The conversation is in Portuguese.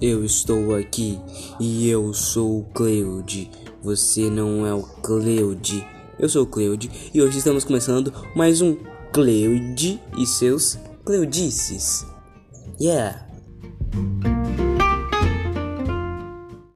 Eu estou aqui e eu sou o Cleude. Você não é o Cleude. Eu sou o Cleude e hoje estamos começando mais um Cleude e seus Cleudices. Yeah!